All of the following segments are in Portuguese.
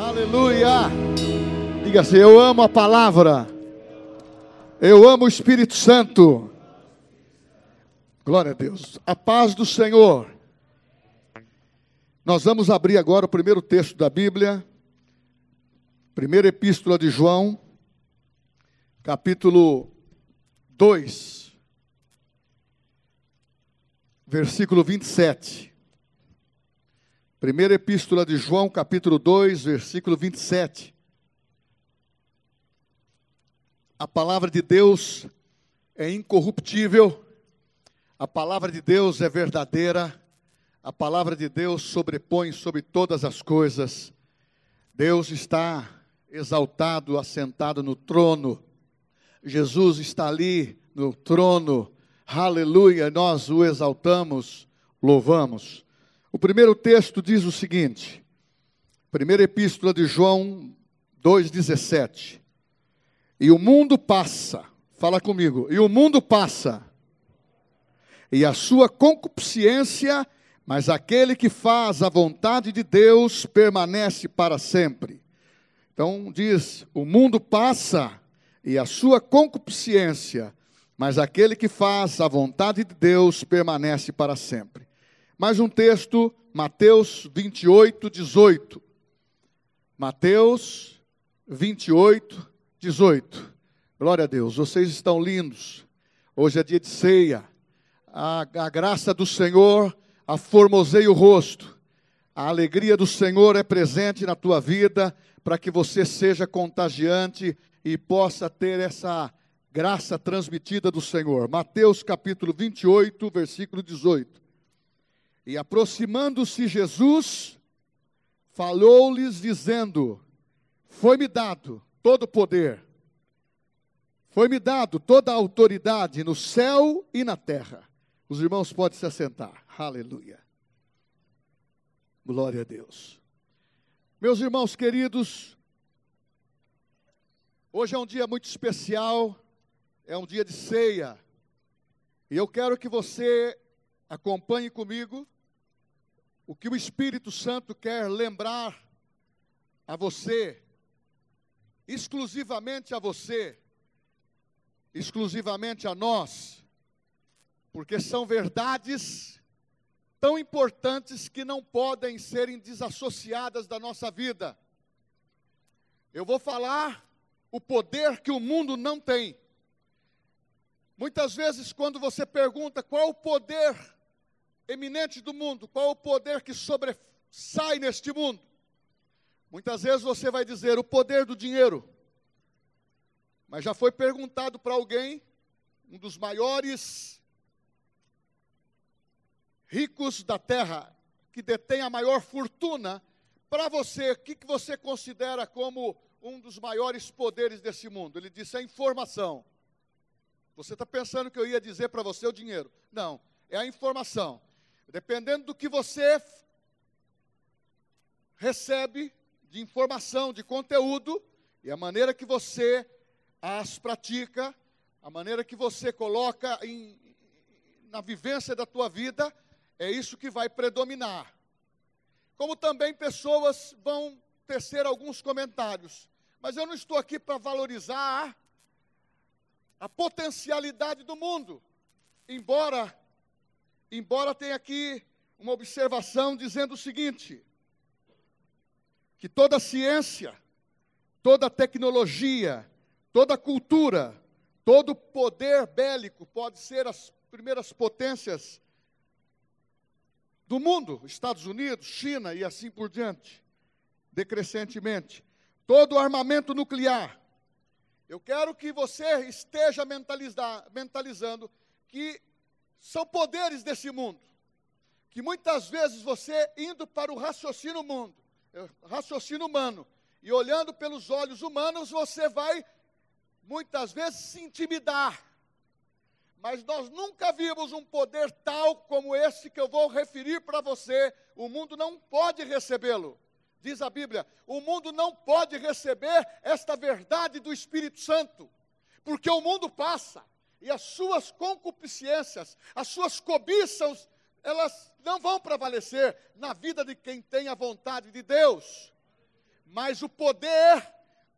Aleluia! Diga assim: Eu amo a palavra, eu amo o Espírito Santo. Glória a Deus. A paz do Senhor. Nós vamos abrir agora o primeiro texto da Bíblia, primeira epístola de João, capítulo 2, versículo 27. Primeira epístola de João, capítulo 2, versículo 27. A palavra de Deus é incorruptível, a palavra de Deus é verdadeira, a palavra de Deus sobrepõe sobre todas as coisas. Deus está exaltado, assentado no trono. Jesus está ali no trono. Aleluia, nós o exaltamos, louvamos. O primeiro texto diz o seguinte, primeira epístola de João 2,17. E o mundo passa, fala comigo, e o mundo passa, e a sua concupiscência, mas aquele que faz a vontade de Deus permanece para sempre. Então diz: o mundo passa, e a sua concupiscência, mas aquele que faz a vontade de Deus permanece para sempre. Mais um texto, Mateus 28, 18. Mateus 28, 18. Glória a Deus, vocês estão lindos. Hoje é dia de ceia. A, a graça do Senhor aformoseia o rosto. A alegria do Senhor é presente na tua vida para que você seja contagiante e possa ter essa graça transmitida do Senhor. Mateus capítulo 28, versículo 18. E aproximando-se Jesus, falou-lhes dizendo: Foi-me dado todo o poder, foi-me dado toda a autoridade no céu e na terra. Os irmãos podem se assentar. Aleluia. Glória a Deus. Meus irmãos queridos, hoje é um dia muito especial, é um dia de ceia. E eu quero que você Acompanhe comigo o que o Espírito Santo quer lembrar a você, exclusivamente a você, exclusivamente a nós, porque são verdades tão importantes que não podem serem desassociadas da nossa vida. Eu vou falar o poder que o mundo não tem. Muitas vezes, quando você pergunta qual o poder eminente do mundo, qual o poder que sobressai neste mundo? Muitas vezes você vai dizer o poder do dinheiro. Mas já foi perguntado para alguém, um dos maiores ricos da terra, que detém a maior fortuna, para você, o que, que você considera como um dos maiores poderes desse mundo? Ele disse a informação. Você está pensando que eu ia dizer para você o dinheiro? Não, é a informação. Dependendo do que você recebe de informação, de conteúdo, e a maneira que você as pratica, a maneira que você coloca em, na vivência da tua vida, é isso que vai predominar. Como também pessoas vão tecer alguns comentários, mas eu não estou aqui para valorizar a potencialidade do mundo, embora embora tenha aqui uma observação dizendo o seguinte: que toda ciência, toda tecnologia, toda cultura, todo poder bélico pode ser as primeiras potências do mundo, Estados Unidos, China e assim por diante, decrescentemente. Todo armamento nuclear. Eu quero que você esteja mentalizando que são poderes desse mundo, que muitas vezes você indo para o raciocínio mundo, eh, raciocínio humano, e olhando pelos olhos humanos, você vai muitas vezes se intimidar. Mas nós nunca vimos um poder tal como esse que eu vou referir para você. O mundo não pode recebê-lo. Diz a Bíblia: o mundo não pode receber esta verdade do Espírito Santo, porque o mundo passa e as suas concupiscências, as suas cobiças, elas não vão prevalecer na vida de quem tem a vontade de Deus. Mas o poder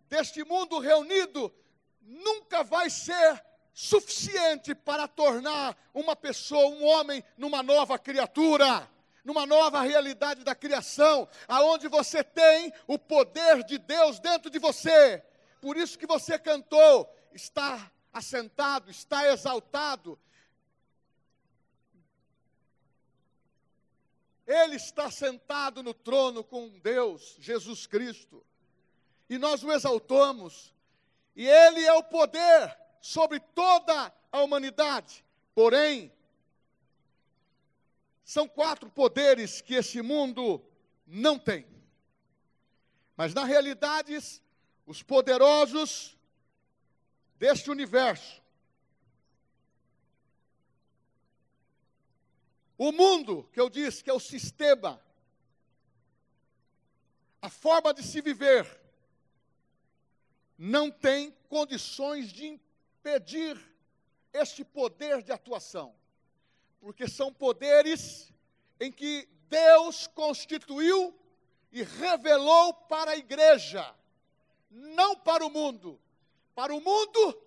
deste mundo reunido nunca vai ser suficiente para tornar uma pessoa, um homem, numa nova criatura, numa nova realidade da criação, aonde você tem o poder de Deus dentro de você. Por isso que você cantou, está assentado, está exaltado. Ele está sentado no trono com Deus, Jesus Cristo. E nós o exaltamos. E ele é o poder sobre toda a humanidade. Porém, são quatro poderes que esse mundo não tem. Mas na realidade, os poderosos deste universo, o mundo, que eu disse que é o sistema, a forma de se viver, não tem condições de pedir este poder de atuação, porque são poderes em que Deus constituiu e revelou para a igreja, não para o mundo. Para o mundo,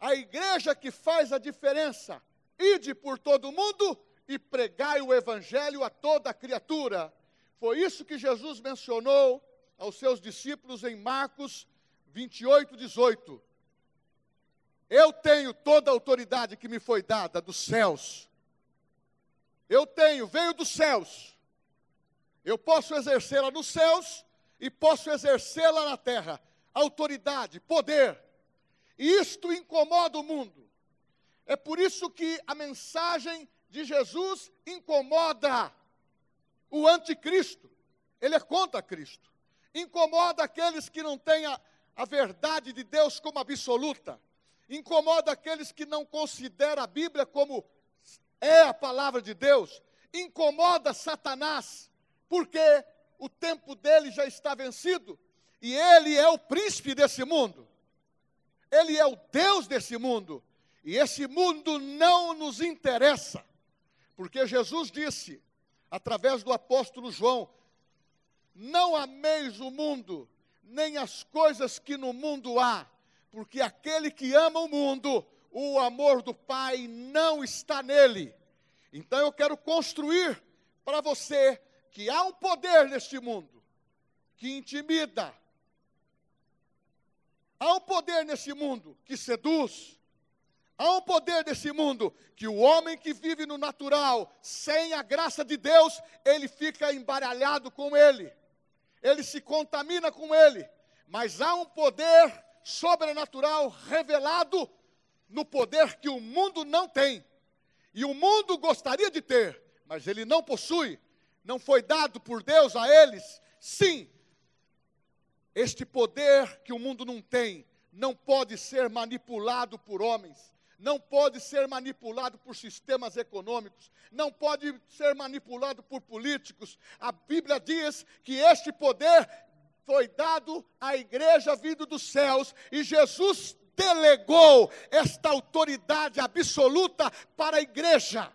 a igreja que faz a diferença. Ide por todo o mundo e pregai o evangelho a toda criatura. Foi isso que Jesus mencionou aos seus discípulos em Marcos 28, 18. Eu tenho toda a autoridade que me foi dada dos céus. Eu tenho, veio dos céus. Eu posso exercê-la nos céus e posso exercê-la na terra. Autoridade, poder. E isto incomoda o mundo. É por isso que a mensagem de Jesus incomoda o anticristo. Ele é contra Cristo. Incomoda aqueles que não têm a, a verdade de Deus como absoluta incomoda aqueles que não consideram a Bíblia como é a palavra de Deus, incomoda Satanás, porque o tempo dele já está vencido e ele é o príncipe desse mundo, ele é o Deus desse mundo, e esse mundo não nos interessa, porque Jesus disse, através do apóstolo João: Não ameis o mundo, nem as coisas que no mundo há porque aquele que ama o mundo, o amor do Pai não está nele. Então eu quero construir para você que há um poder neste mundo que intimida, há um poder nesse mundo que seduz, há um poder nesse mundo que o homem que vive no natural, sem a graça de Deus, ele fica embaralhado com ele, ele se contamina com ele, mas há um poder sobrenatural revelado no poder que o mundo não tem. E o mundo gostaria de ter, mas ele não possui. Não foi dado por Deus a eles. Sim, este poder que o mundo não tem não pode ser manipulado por homens, não pode ser manipulado por sistemas econômicos, não pode ser manipulado por políticos. A Bíblia diz que este poder foi dado à igreja vindo dos céus e Jesus delegou esta autoridade absoluta para a igreja.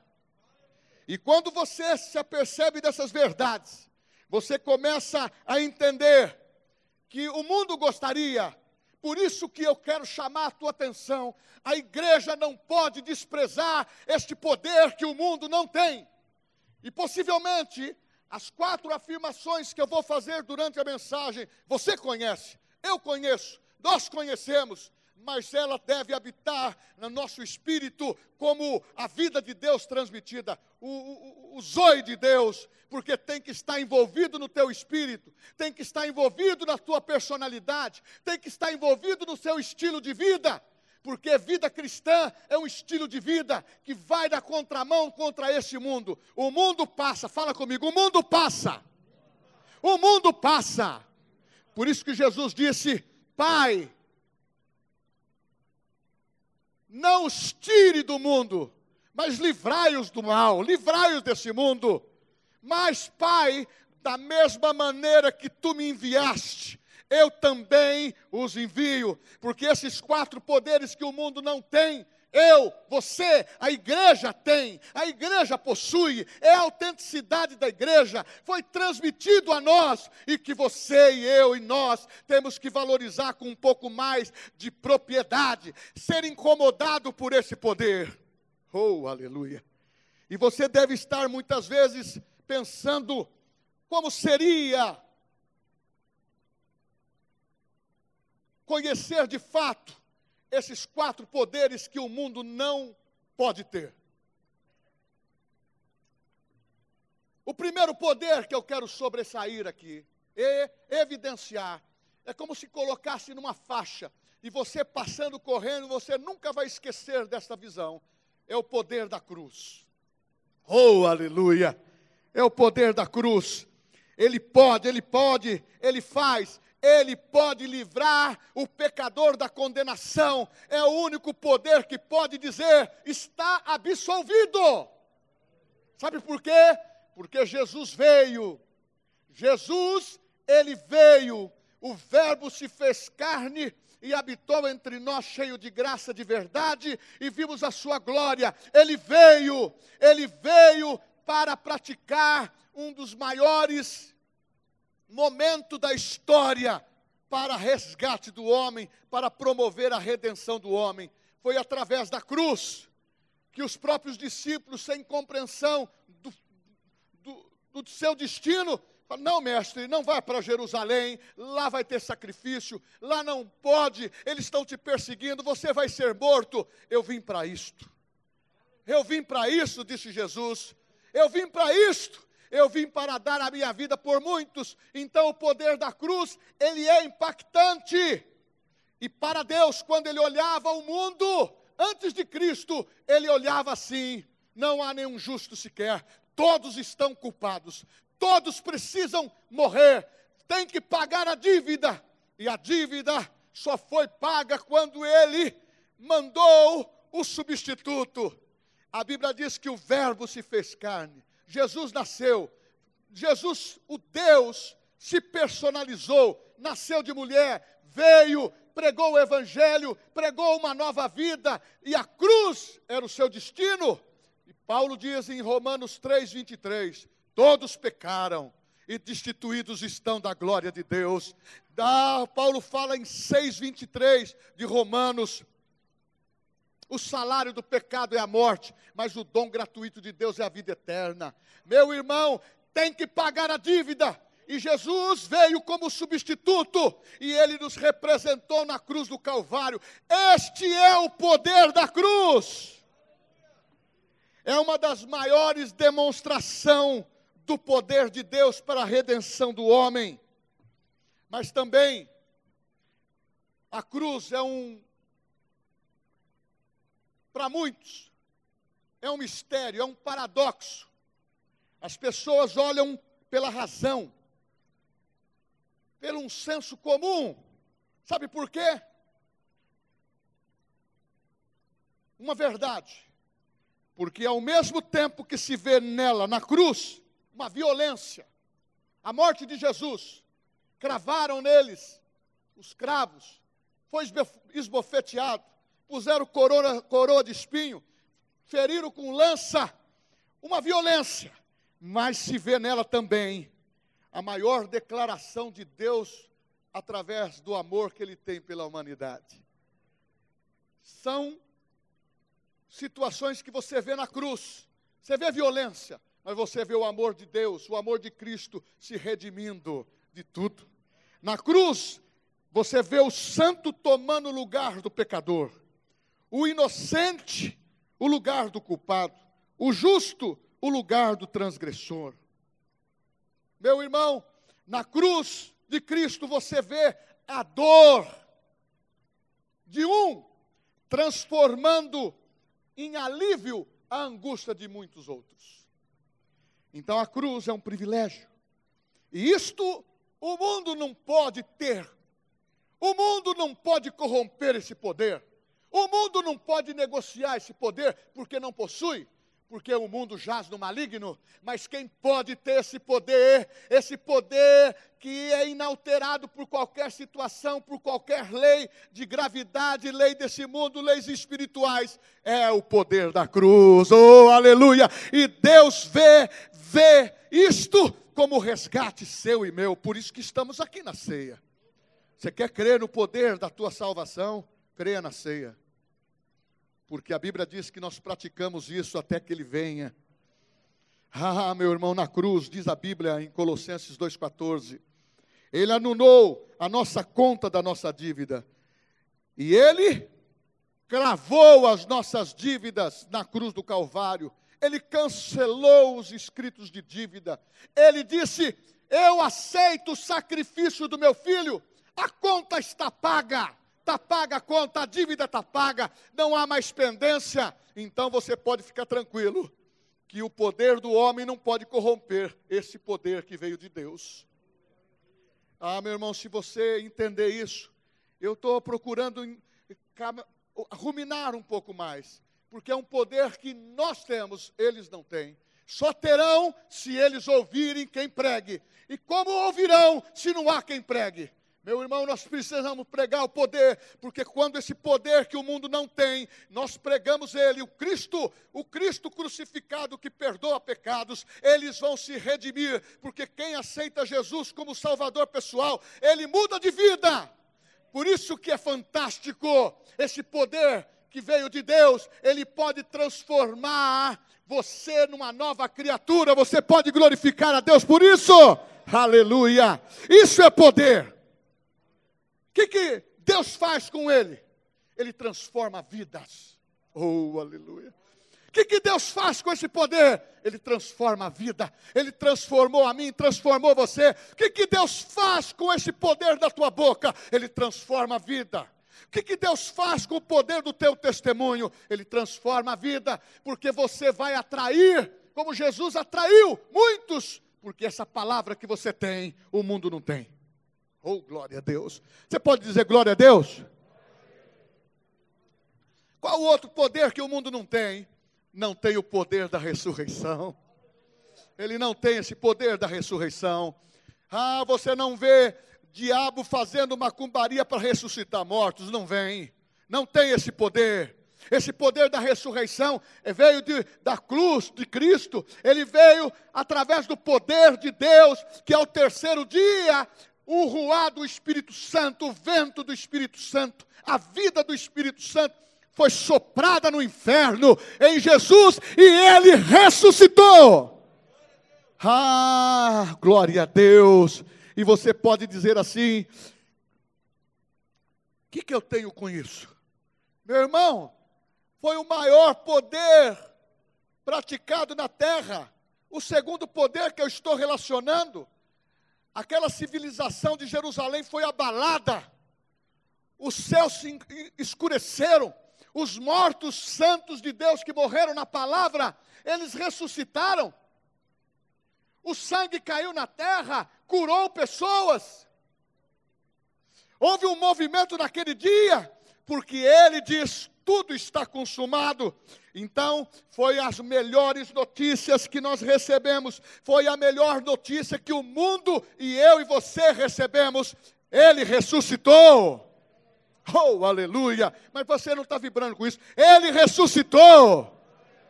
E quando você se apercebe dessas verdades, você começa a entender que o mundo gostaria, por isso que eu quero chamar a tua atenção, a igreja não pode desprezar este poder que o mundo não tem. E possivelmente as quatro afirmações que eu vou fazer durante a mensagem, você conhece, eu conheço, nós conhecemos, mas ela deve habitar no nosso espírito como a vida de Deus transmitida, o, o, o zoe de Deus, porque tem que estar envolvido no teu espírito, tem que estar envolvido na tua personalidade, tem que estar envolvido no seu estilo de vida porque vida cristã é um estilo de vida que vai da contramão contra este mundo. O mundo passa, fala comigo, o mundo passa. O mundo passa. Por isso que Jesus disse: Pai, não os tire do mundo, mas livrai-os do mal, livrai-os desse mundo. Mas, Pai, da mesma maneira que tu me enviaste, eu também os envio, porque esses quatro poderes que o mundo não tem, eu, você, a igreja tem, a igreja possui, é a autenticidade da igreja, foi transmitido a nós e que você e eu e nós temos que valorizar com um pouco mais de propriedade, ser incomodado por esse poder. Oh, aleluia! E você deve estar muitas vezes pensando como seria conhecer de fato esses quatro poderes que o mundo não pode ter. O primeiro poder que eu quero sobressair aqui e evidenciar é como se colocasse numa faixa e você passando correndo, você nunca vai esquecer desta visão. É o poder da cruz. Oh, aleluia! É o poder da cruz. Ele pode, ele pode, ele faz, ele pode livrar o pecador da condenação. É o único poder que pode dizer: está absolvido. Sabe por quê? Porque Jesus veio. Jesus, ele veio. O Verbo se fez carne e habitou entre nós, cheio de graça, de verdade, e vimos a sua glória. Ele veio, ele veio para praticar um dos maiores momento da história para resgate do homem, para promover a redenção do homem. Foi através da cruz que os próprios discípulos, sem compreensão do, do, do seu destino, falaram: Não, mestre, não vá para Jerusalém, lá vai ter sacrifício, lá não pode, eles estão te perseguindo, você vai ser morto. Eu vim para isto. Eu vim para isso, disse Jesus. Eu vim para isto eu vim para dar a minha vida por muitos. Então o poder da cruz, ele é impactante. E para Deus, quando ele olhava o mundo, antes de Cristo, ele olhava assim: não há nenhum justo sequer, todos estão culpados, todos precisam morrer, tem que pagar a dívida. E a dívida só foi paga quando ele mandou o substituto. A Bíblia diz que o Verbo se fez carne Jesus nasceu, Jesus, o Deus, se personalizou, nasceu de mulher, veio, pregou o Evangelho, pregou uma nova vida, e a cruz era o seu destino. E Paulo diz em Romanos 3, 23: todos pecaram e destituídos estão da glória de Deus. Da, Paulo fala em 6,23 de Romanos: o salário do pecado é a morte, mas o dom gratuito de Deus é a vida eterna. Meu irmão, tem que pagar a dívida. E Jesus veio como substituto e ele nos representou na cruz do Calvário. Este é o poder da cruz. É uma das maiores demonstrações do poder de Deus para a redenção do homem. Mas também a cruz é um para muitos, é um mistério, é um paradoxo. As pessoas olham pela razão, pelo um senso comum. Sabe por quê? Uma verdade. Porque ao mesmo tempo que se vê nela, na cruz, uma violência, a morte de Jesus, cravaram neles os cravos, foi esbofeteado, puseram coroa, coroa de espinho, feriram com lança, uma violência, mas se vê nela também a maior declaração de Deus através do amor que ele tem pela humanidade. São situações que você vê na cruz, você vê violência, mas você vê o amor de Deus, o amor de Cristo se redimindo de tudo. Na cruz, você vê o santo tomando lugar do pecador o inocente o lugar do culpado, o justo o lugar do transgressor. Meu irmão, na cruz de Cristo você vê a dor de um transformando em alívio a angústia de muitos outros. Então a cruz é um privilégio. E isto o mundo não pode ter. O mundo não pode corromper esse poder. O mundo não pode negociar esse poder porque não possui, porque o mundo jaz no maligno, mas quem pode ter esse poder, esse poder que é inalterado por qualquer situação, por qualquer lei de gravidade, lei desse mundo, leis espirituais, é o poder da cruz. Oh, aleluia! E Deus vê, vê isto como resgate seu e meu, por isso que estamos aqui na ceia. Você quer crer no poder da tua salvação? Creia na ceia. Porque a Bíblia diz que nós praticamos isso até que Ele venha. Ah, meu irmão, na cruz, diz a Bíblia em Colossenses 2,14, Ele anulou a nossa conta da nossa dívida, e Ele cravou as nossas dívidas na cruz do Calvário, Ele cancelou os escritos de dívida, Ele disse: Eu aceito o sacrifício do meu filho, a conta está paga está paga a conta, a dívida está paga, não há mais pendência, então você pode ficar tranquilo, que o poder do homem não pode corromper esse poder que veio de Deus. Ah, meu irmão, se você entender isso, eu estou procurando ruminar um pouco mais, porque é um poder que nós temos, eles não têm. Só terão se eles ouvirem quem pregue. E como ouvirão se não há quem pregue? Meu irmão, nós precisamos pregar o poder, porque quando esse poder que o mundo não tem, nós pregamos ele, o Cristo, o Cristo crucificado que perdoa pecados, eles vão se redimir, porque quem aceita Jesus como Salvador pessoal, ele muda de vida. Por isso que é fantástico esse poder que veio de Deus, ele pode transformar você numa nova criatura, você pode glorificar a Deus por isso. Aleluia! Isso é poder. O que, que Deus faz com ele? Ele transforma vidas. Oh, aleluia. O que, que Deus faz com esse poder? Ele transforma a vida. Ele transformou a mim, transformou você. O que, que Deus faz com esse poder da tua boca? Ele transforma a vida. O que, que Deus faz com o poder do teu testemunho? Ele transforma a vida, porque você vai atrair, como Jesus atraiu muitos, porque essa palavra que você tem, o mundo não tem. Oh, glória a Deus. Você pode dizer glória a Deus? Qual o outro poder que o mundo não tem? Não tem o poder da ressurreição. Ele não tem esse poder da ressurreição. Ah, você não vê diabo fazendo macumbaria para ressuscitar mortos, não vem. Não tem esse poder. Esse poder da ressurreição veio de, da cruz de Cristo, ele veio através do poder de Deus, que ao terceiro dia o ruá do Espírito Santo, o vento do Espírito Santo, a vida do Espírito Santo foi soprada no inferno em Jesus e ele ressuscitou. Ah, glória a Deus! E você pode dizer assim: o que, que eu tenho com isso? Meu irmão, foi o maior poder praticado na terra, o segundo poder que eu estou relacionando aquela civilização de Jerusalém foi abalada, os céus se escureceram, os mortos santos de Deus que morreram na palavra, eles ressuscitaram. O sangue caiu na terra, curou pessoas. Houve um movimento naquele dia, porque ele diz: tudo está consumado. Então, foi as melhores notícias que nós recebemos, foi a melhor notícia que o mundo e eu e você recebemos. Ele ressuscitou. Oh, aleluia! Mas você não está vibrando com isso. Ele ressuscitou.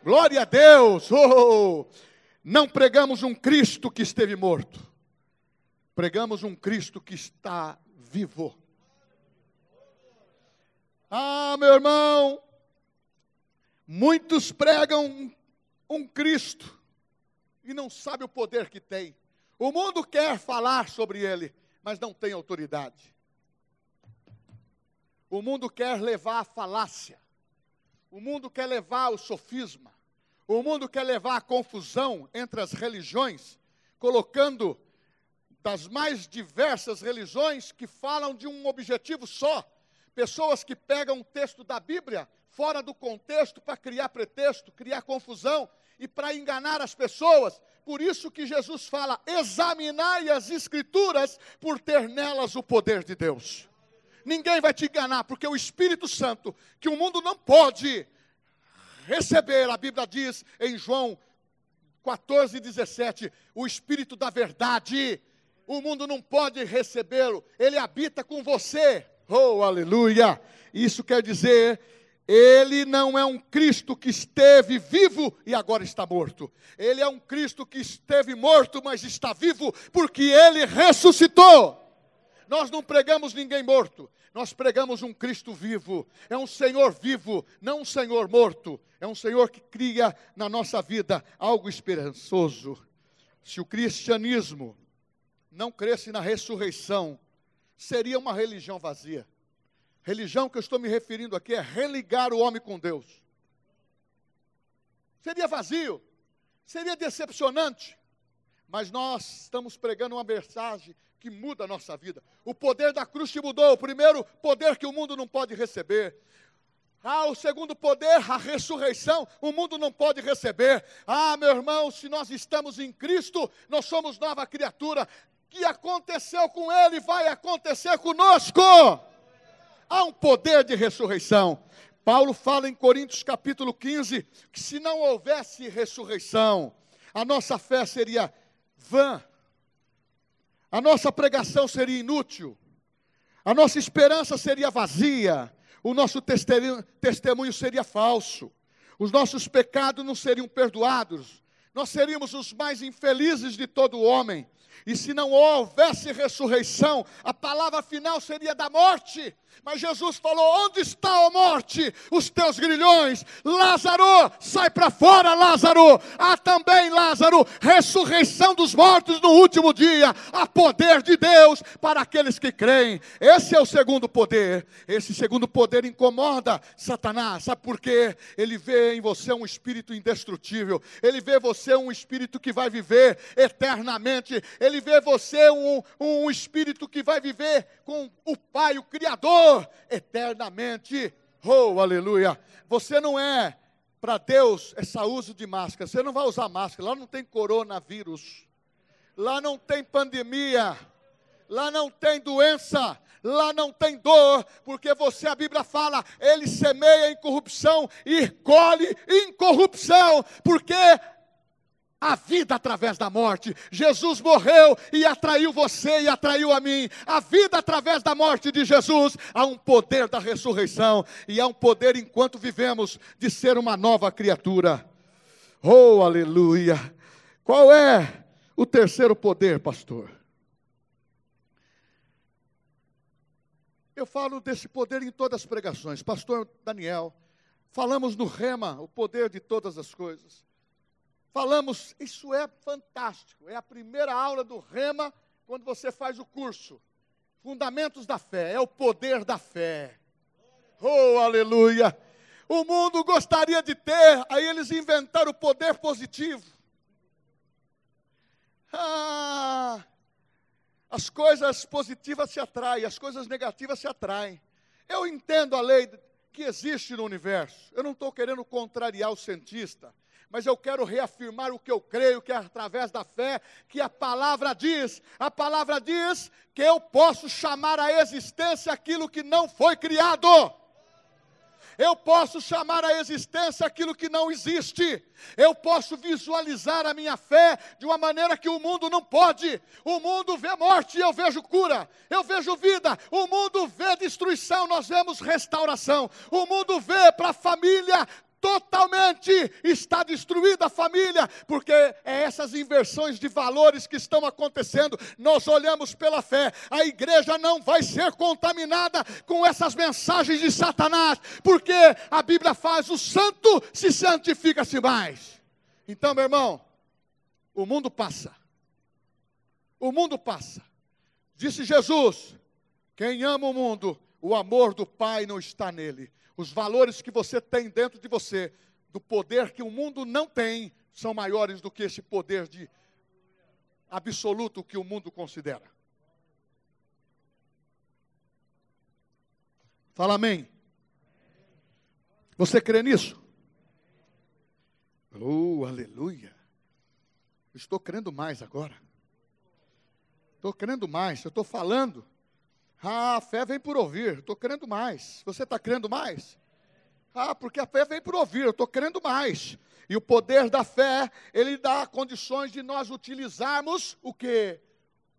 Glória a Deus. Oh, não pregamos um Cristo que esteve morto. Pregamos um Cristo que está vivo. Ah, meu irmão, muitos pregam um Cristo e não sabe o poder que tem. O mundo quer falar sobre ele, mas não tem autoridade. O mundo quer levar a falácia. O mundo quer levar o sofisma. O mundo quer levar a confusão entre as religiões, colocando das mais diversas religiões que falam de um objetivo só, Pessoas que pegam um texto da Bíblia fora do contexto para criar pretexto, criar confusão e para enganar as pessoas. Por isso que Jesus fala: examinai as Escrituras por ter nelas o poder de Deus. Ninguém vai te enganar, porque o Espírito Santo, que o mundo não pode receber, a Bíblia diz em João 14, 17, o Espírito da verdade. O mundo não pode recebê-lo, ele habita com você. Oh, aleluia! Isso quer dizer ele não é um Cristo que esteve vivo e agora está morto. Ele é um Cristo que esteve morto, mas está vivo, porque ele ressuscitou. Nós não pregamos ninguém morto, nós pregamos um Cristo vivo. É um Senhor vivo, não um Senhor morto. É um Senhor que cria na nossa vida algo esperançoso. Se o cristianismo não cresce na ressurreição, seria uma religião vazia. Religião que eu estou me referindo aqui é religar o homem com Deus. Seria vazio, seria decepcionante, mas nós estamos pregando uma mensagem que muda a nossa vida. O poder da cruz te mudou. O primeiro poder que o mundo não pode receber. Ah, o segundo poder, a ressurreição, o mundo não pode receber. Ah, meu irmão, se nós estamos em Cristo, nós somos nova criatura. O que aconteceu com Ele vai acontecer conosco há um poder de ressurreição. Paulo fala em Coríntios capítulo 15 que se não houvesse ressurreição, a nossa fé seria vã, a nossa pregação seria inútil, a nossa esperança seria vazia, o nosso testemunho seria falso, os nossos pecados não seriam perdoados, nós seríamos os mais infelizes de todo homem. E se não houvesse ressurreição, a palavra final seria da morte. Mas Jesus falou: Onde está a morte? Os teus grilhões. Lázaro, sai para fora, Lázaro. Há também, Lázaro, ressurreição dos mortos no último dia. Há poder de Deus para aqueles que creem. Esse é o segundo poder. Esse segundo poder incomoda Satanás. Sabe por quê? Ele vê em você um espírito indestrutível. Ele vê você um espírito que vai viver eternamente. Ele vê você um, um espírito que vai viver com o Pai, o Criador eternamente. Oh, aleluia. Você não é, para Deus, essa uso de máscara. Você não vai usar máscara. Lá não tem coronavírus. Lá não tem pandemia. Lá não tem doença lá não tem dor, porque você, a Bíblia fala, ele semeia incorrupção e colhe incorrupção, porque a vida através da morte. Jesus morreu e atraiu você e atraiu a mim. A vida através da morte de Jesus. Há um poder da ressurreição e há um poder enquanto vivemos de ser uma nova criatura. Oh, aleluia! Qual é o terceiro poder, pastor? Eu falo desse poder em todas as pregações. Pastor Daniel, falamos no rema, o poder de todas as coisas. Falamos, isso é fantástico. É a primeira aula do Rema quando você faz o curso. Fundamentos da fé, é o poder da fé. Oh, aleluia! O mundo gostaria de ter, aí eles inventaram o poder positivo. Ah, as coisas positivas se atraem, as coisas negativas se atraem. Eu entendo a lei que existe no universo. Eu não estou querendo contrariar o cientista mas eu quero reafirmar o que eu creio, que é através da fé, que a palavra diz. A palavra diz que eu posso chamar à existência aquilo que não foi criado. Eu posso chamar à existência aquilo que não existe. Eu posso visualizar a minha fé de uma maneira que o mundo não pode. O mundo vê morte eu vejo cura. Eu vejo vida. O mundo vê destruição, nós vemos restauração. O mundo vê para a família totalmente está destruída a família, porque é essas inversões de valores que estão acontecendo. Nós olhamos pela fé, a igreja não vai ser contaminada com essas mensagens de Satanás, porque a Bíblia faz o santo se santifica-se mais. Então, meu irmão, o mundo passa. O mundo passa. Disse Jesus: quem ama o mundo, o amor do Pai não está nele. Os valores que você tem dentro de você, do poder que o mundo não tem, são maiores do que esse poder de absoluto que o mundo considera. Fala amém. Você crê nisso? Oh, aleluia. Estou crendo mais agora. Estou crendo mais. Eu estou falando ah, a fé vem por ouvir. Estou crendo mais. Você está crendo mais? Ah, porque a fé vem por ouvir, eu estou querendo mais. E o poder da fé, ele dá condições de nós utilizarmos o que?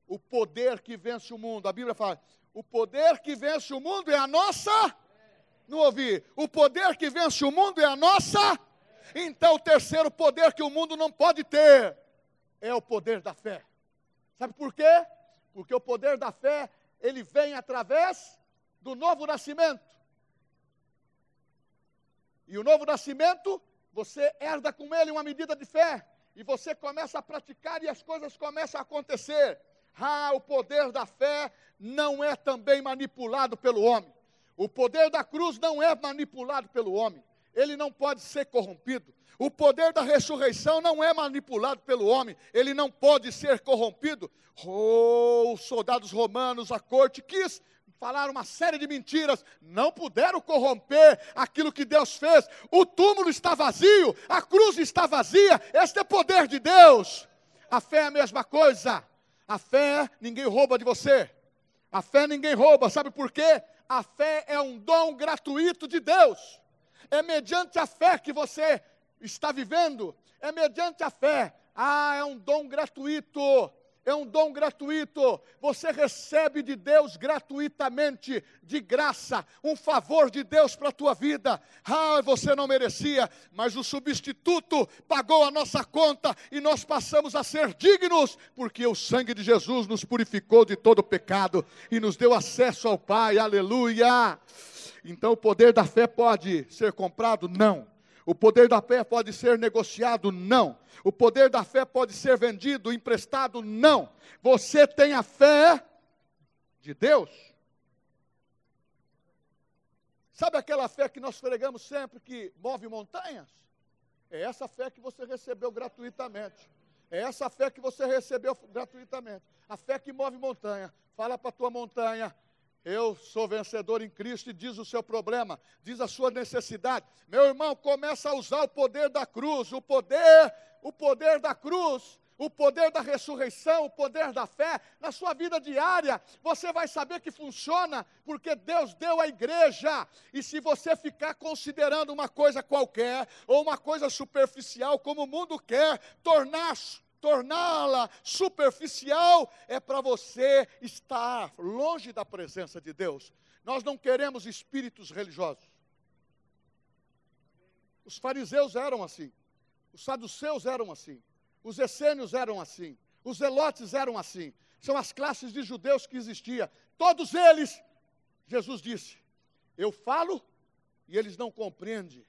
O poder que vence o mundo. A Bíblia fala: o poder que vence o mundo é a nossa. Não ouvi. O poder que vence o mundo é a nossa. Então, o terceiro poder que o mundo não pode ter é o poder da fé. Sabe por quê? Porque o poder da fé, ele vem através do novo nascimento. E o novo nascimento, você herda com ele uma medida de fé. E você começa a praticar e as coisas começam a acontecer. Ah, o poder da fé não é também manipulado pelo homem. O poder da cruz não é manipulado pelo homem. Ele não pode ser corrompido. O poder da ressurreição não é manipulado pelo homem, ele não pode ser corrompido. Oh, os soldados romanos, a corte quis falar uma série de mentiras, não puderam corromper aquilo que Deus fez. O túmulo está vazio, a cruz está vazia. Este é poder de Deus. A fé é a mesma coisa. A fé ninguém rouba de você. A fé ninguém rouba, sabe por quê? A fé é um dom gratuito de Deus. É mediante a fé que você está vivendo, é mediante a fé. Ah, é um dom gratuito. É um dom gratuito. Você recebe de Deus gratuitamente, de graça, um favor de Deus para a tua vida. Ah, você não merecia, mas o substituto pagou a nossa conta e nós passamos a ser dignos, porque o sangue de Jesus nos purificou de todo pecado e nos deu acesso ao Pai. Aleluia! Então o poder da fé pode ser comprado? Não. O poder da fé pode ser negociado? Não. O poder da fé pode ser vendido, emprestado? Não. Você tem a fé de Deus. Sabe aquela fé que nós pregamos sempre que move montanhas? É essa fé que você recebeu gratuitamente. É essa fé que você recebeu gratuitamente. A fé que move montanha. Fala para a tua montanha, eu sou vencedor em Cristo e diz o seu problema, diz a sua necessidade. Meu irmão, começa a usar o poder da cruz, o poder, o poder da cruz, o poder da ressurreição, o poder da fé na sua vida diária. Você vai saber que funciona porque Deus deu à igreja. E se você ficar considerando uma coisa qualquer ou uma coisa superficial como o mundo quer, tornar torná-la superficial, é para você estar longe da presença de Deus. Nós não queremos espíritos religiosos. Os fariseus eram assim, os saduceus eram assim, os essênios eram assim, os zelotes eram assim. São as classes de judeus que existiam. Todos eles, Jesus disse: Eu falo e eles não compreendem,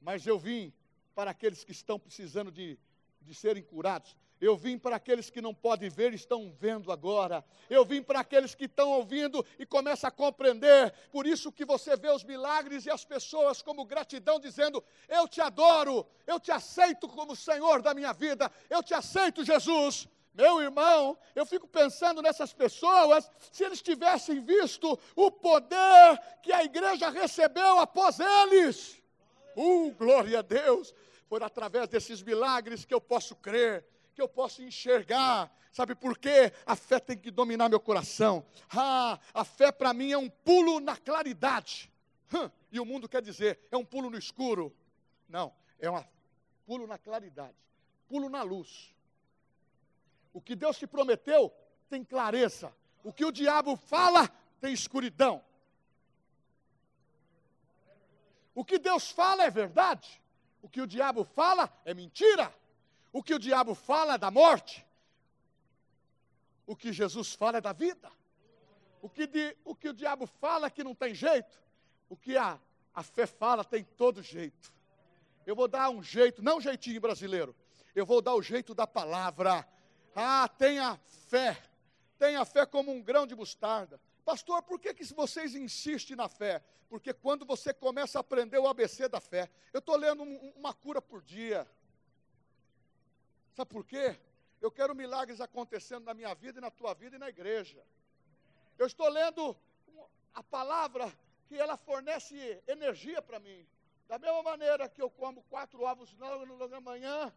mas eu vim para aqueles que estão precisando de de serem curados. Eu vim para aqueles que não podem ver, estão vendo agora. Eu vim para aqueles que estão ouvindo e começam a compreender. Por isso que você vê os milagres e as pessoas como gratidão dizendo: "Eu te adoro, eu te aceito como Senhor da minha vida. Eu te aceito, Jesus." Meu irmão, eu fico pensando nessas pessoas, se eles tivessem visto o poder que a igreja recebeu após eles. Uh, glória a Deus! Foi através desses milagres que eu posso crer, que eu posso enxergar. Sabe por quê? A fé tem que dominar meu coração. Ah, a fé para mim é um pulo na claridade. Hum, e o mundo quer dizer, é um pulo no escuro. Não, é um pulo na claridade, pulo na luz. O que Deus te prometeu tem clareza. O que o diabo fala tem escuridão. O que Deus fala é verdade. O que o diabo fala é mentira. O que o diabo fala é da morte. O que Jesus fala é da vida. O que, de, o, que o diabo fala é que não tem jeito. O que a, a fé fala tem todo jeito. Eu vou dar um jeito, não um jeitinho brasileiro. Eu vou dar o jeito da palavra. Ah, tenha fé. Tenha fé como um grão de mostarda. Pastor, por que, que vocês insistem na fé? Porque quando você começa a aprender o ABC da fé, eu estou lendo um, uma cura por dia. Sabe por quê? Eu quero milagres acontecendo na minha vida e na tua vida e na igreja. Eu estou lendo a palavra que ela fornece energia para mim. Da mesma maneira que eu como quatro ovos na manhã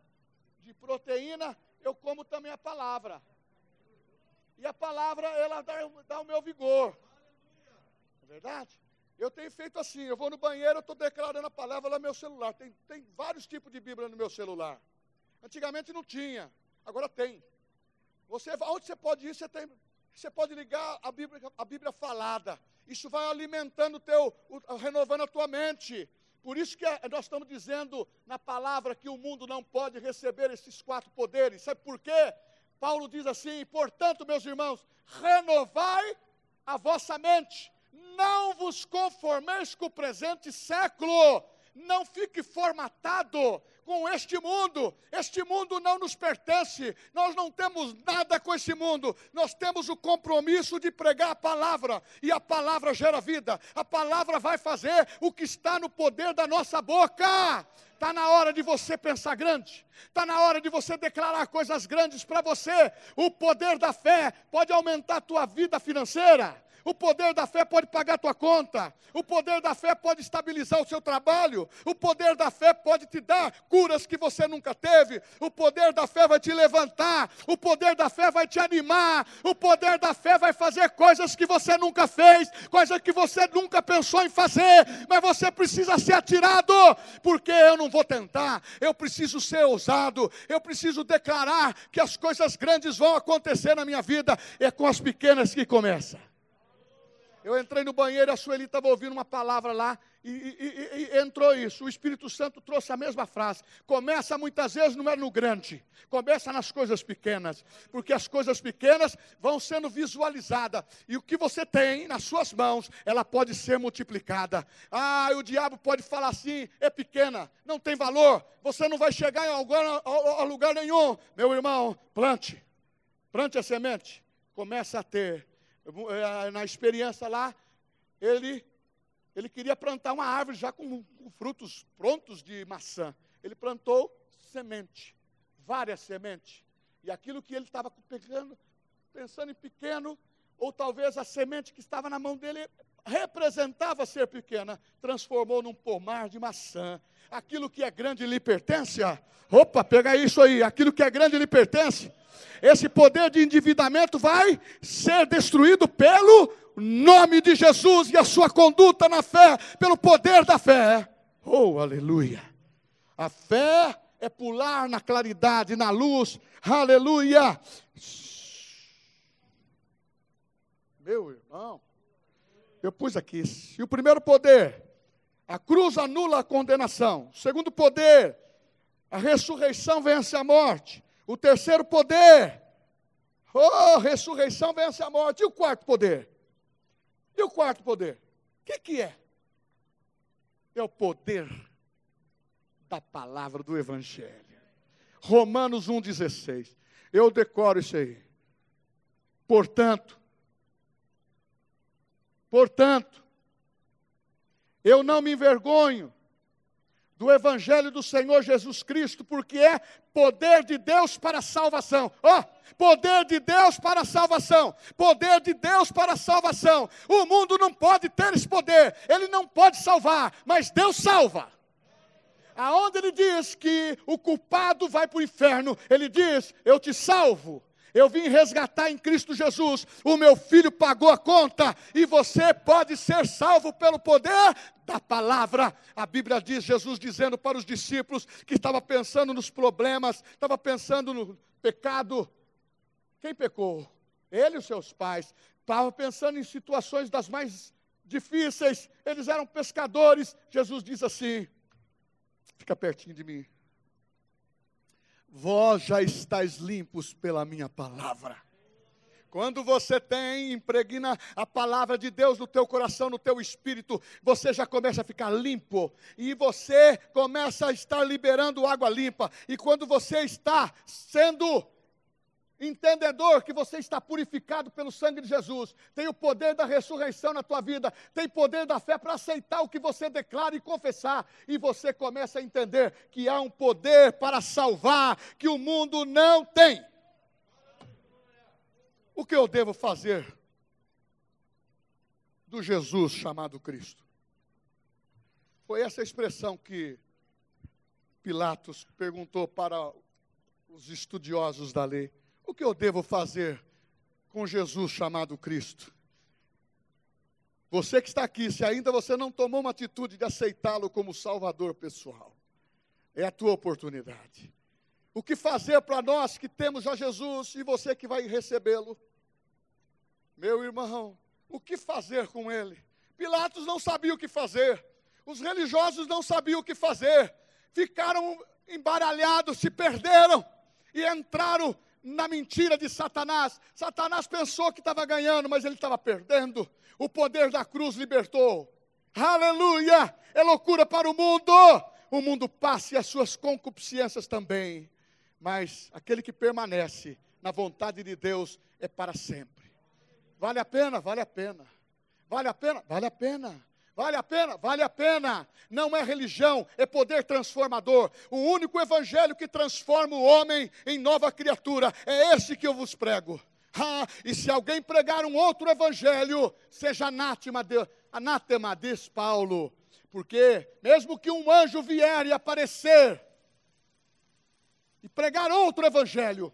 de proteína, eu como também a palavra. E a palavra, ela dá, dá o meu vigor. É verdade? Eu tenho feito assim, eu vou no banheiro, eu estou declarando a palavra lá no meu celular. Tem, tem vários tipos de Bíblia no meu celular. Antigamente não tinha, agora tem. Você, onde você pode ir, você, tem, você pode ligar a Bíblia, a Bíblia falada. Isso vai alimentando teu, o, renovando a tua mente. Por isso que nós estamos dizendo na palavra que o mundo não pode receber esses quatro poderes. Sabe por quê? Paulo diz assim: portanto, meus irmãos, renovai a vossa mente, não vos conformeis com o presente século, não fique formatado com este mundo. Este mundo não nos pertence. Nós não temos nada com esse mundo. Nós temos o compromisso de pregar a palavra. E a palavra gera vida. A palavra vai fazer o que está no poder da nossa boca. Está na hora de você pensar grande. Está na hora de você declarar coisas grandes para você. O poder da fé pode aumentar a tua vida financeira. O poder da fé pode pagar a tua conta. O poder da fé pode estabilizar o seu trabalho. O poder da fé pode te dar curas que você nunca teve. O poder da fé vai te levantar. O poder da fé vai te animar. O poder da fé vai fazer coisas que você nunca fez, coisas que você nunca pensou em fazer. Mas você precisa ser atirado, porque eu não vou tentar. Eu preciso ser ousado. Eu preciso declarar que as coisas grandes vão acontecer na minha vida. É com as pequenas que começa. Eu entrei no banheiro, a Sueli estava ouvindo uma palavra lá e, e, e, entrou isso. O Espírito Santo trouxe a mesma frase. Começa muitas vezes não é no grande, começa nas coisas pequenas, porque as coisas pequenas vão sendo visualizadas e o que você tem nas suas mãos, ela pode ser multiplicada. Ah, o diabo pode falar assim: é pequena, não tem valor, você não vai chegar a, lugar nenhum. Meu irmão, plante, plante a semente, começa a ter na experiência lá, ele, ele queria plantar uma árvore já com, com frutos prontos de maçã. Ele plantou semente, várias sementes. E aquilo que ele estava pensando em pequeno, ou talvez a semente que estava na mão dele representava ser pequena, transformou num pomar de maçã. Aquilo que é grande lhe pertence. Opa, pega isso aí. Aquilo que é grande lhe pertence. Esse poder de endividamento vai ser destruído pelo nome de Jesus e a sua conduta na fé, pelo poder da fé. Oh, aleluia. A fé é pular na claridade, na luz. Aleluia. Meu irmão, eu pus aqui. E o primeiro poder, a cruz anula a condenação. O segundo poder, a ressurreição vence a morte. O terceiro poder, oh, ressurreição vence a morte. E o quarto poder? E o quarto poder? O que, que é? É o poder da palavra do Evangelho. Romanos 1,16. Eu decoro isso aí. Portanto, portanto, eu não me envergonho do Evangelho do Senhor Jesus Cristo, porque é poder de Deus para a salvação. Ó, oh, poder de Deus para a salvação. Poder de Deus para a salvação. O mundo não pode ter esse poder, ele não pode salvar, mas Deus salva. Aonde ele diz que o culpado vai para o inferno, ele diz: Eu te salvo. Eu vim resgatar em Cristo Jesus. O meu filho pagou a conta e você pode ser salvo pelo poder da palavra. A Bíblia diz, Jesus dizendo para os discípulos que estava pensando nos problemas, estava pensando no pecado. Quem pecou? Ele e os seus pais. Estava pensando em situações das mais difíceis. Eles eram pescadores. Jesus diz assim: fica pertinho de mim vós já estáis limpos pela minha palavra. Quando você tem, impregna a palavra de Deus no teu coração, no teu espírito, você já começa a ficar limpo. E você começa a estar liberando água limpa. E quando você está sendo entendedor que você está purificado pelo sangue de Jesus, tem o poder da ressurreição na tua vida, tem poder da fé para aceitar o que você declara e confessar, e você começa a entender que há um poder para salvar que o mundo não tem. O que eu devo fazer do Jesus chamado Cristo? Foi essa expressão que Pilatos perguntou para os estudiosos da lei. O que eu devo fazer com Jesus chamado Cristo? Você que está aqui, se ainda você não tomou uma atitude de aceitá-lo como Salvador pessoal, é a tua oportunidade. O que fazer para nós que temos já Jesus e você que vai recebê-lo? Meu irmão, o que fazer com ele? Pilatos não sabia o que fazer, os religiosos não sabiam o que fazer, ficaram embaralhados, se perderam e entraram na mentira de Satanás. Satanás pensou que estava ganhando, mas ele estava perdendo. O poder da cruz libertou. Aleluia! É loucura para o mundo. O mundo passa e as suas concupiscências também. Mas aquele que permanece na vontade de Deus é para sempre. Vale a pena? Vale a pena. Vale a pena? Vale a pena. Vale a pena? Vale a pena. Não é religião, é poder transformador. O único evangelho que transforma o homem em nova criatura é esse que eu vos prego. Ah, e se alguém pregar um outro evangelho, seja anátema, de, anátema, diz Paulo. Porque, mesmo que um anjo vier e aparecer, e pregar outro evangelho,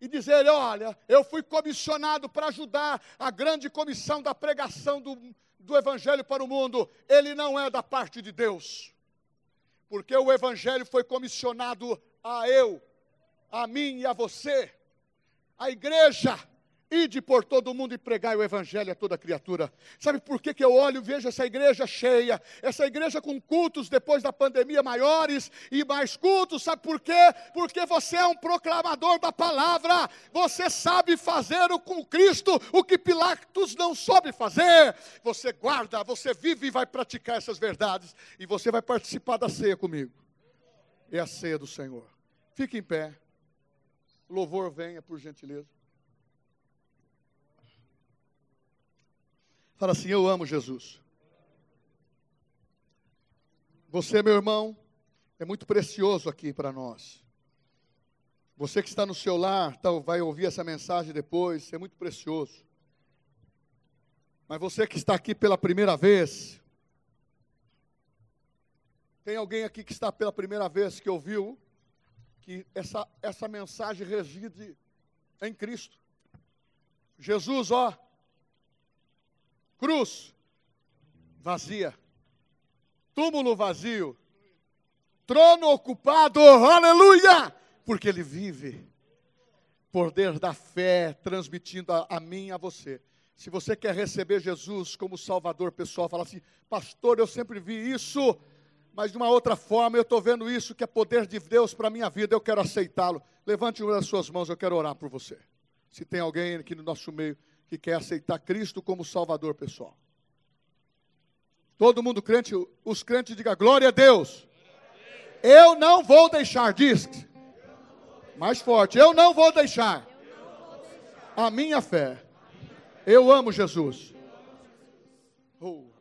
e dizer: Olha, eu fui comissionado para ajudar a grande comissão da pregação do, do Evangelho para o mundo, ele não é da parte de Deus. Porque o Evangelho foi comissionado a eu, a mim e a você. A igreja Ide por todo o mundo e pregai o evangelho a toda criatura. Sabe por que, que eu olho e vejo essa igreja cheia? Essa igreja com cultos depois da pandemia maiores e mais cultos. Sabe por quê? Porque você é um proclamador da palavra. Você sabe fazer o, com Cristo o que Pilatos não soube fazer. Você guarda, você vive e vai praticar essas verdades. E você vai participar da ceia comigo. É a ceia do Senhor. Fique em pé. louvor venha, por gentileza. Fala assim: Eu amo Jesus. Você, meu irmão, é muito precioso aqui para nós. Você que está no seu lar, vai ouvir essa mensagem depois, é muito precioso. Mas você que está aqui pela primeira vez, tem alguém aqui que está pela primeira vez que ouviu que essa, essa mensagem reside em Cristo. Jesus, ó, Cruz vazia. Túmulo vazio. Trono ocupado. Aleluia! Porque ele vive. Poder da fé transmitindo a, a mim e a você. Se você quer receber Jesus como Salvador pessoal, fala assim, pastor, eu sempre vi isso, mas de uma outra forma eu estou vendo isso que é poder de Deus para a minha vida, eu quero aceitá-lo. Levante uma das suas mãos, eu quero orar por você. Se tem alguém aqui no nosso meio que quer aceitar Cristo como Salvador pessoal. Todo mundo crente, os crentes digam glória a Deus. Eu não vou deixar, diz. Mais forte, eu não vou deixar a minha fé. Eu amo Jesus. Oh.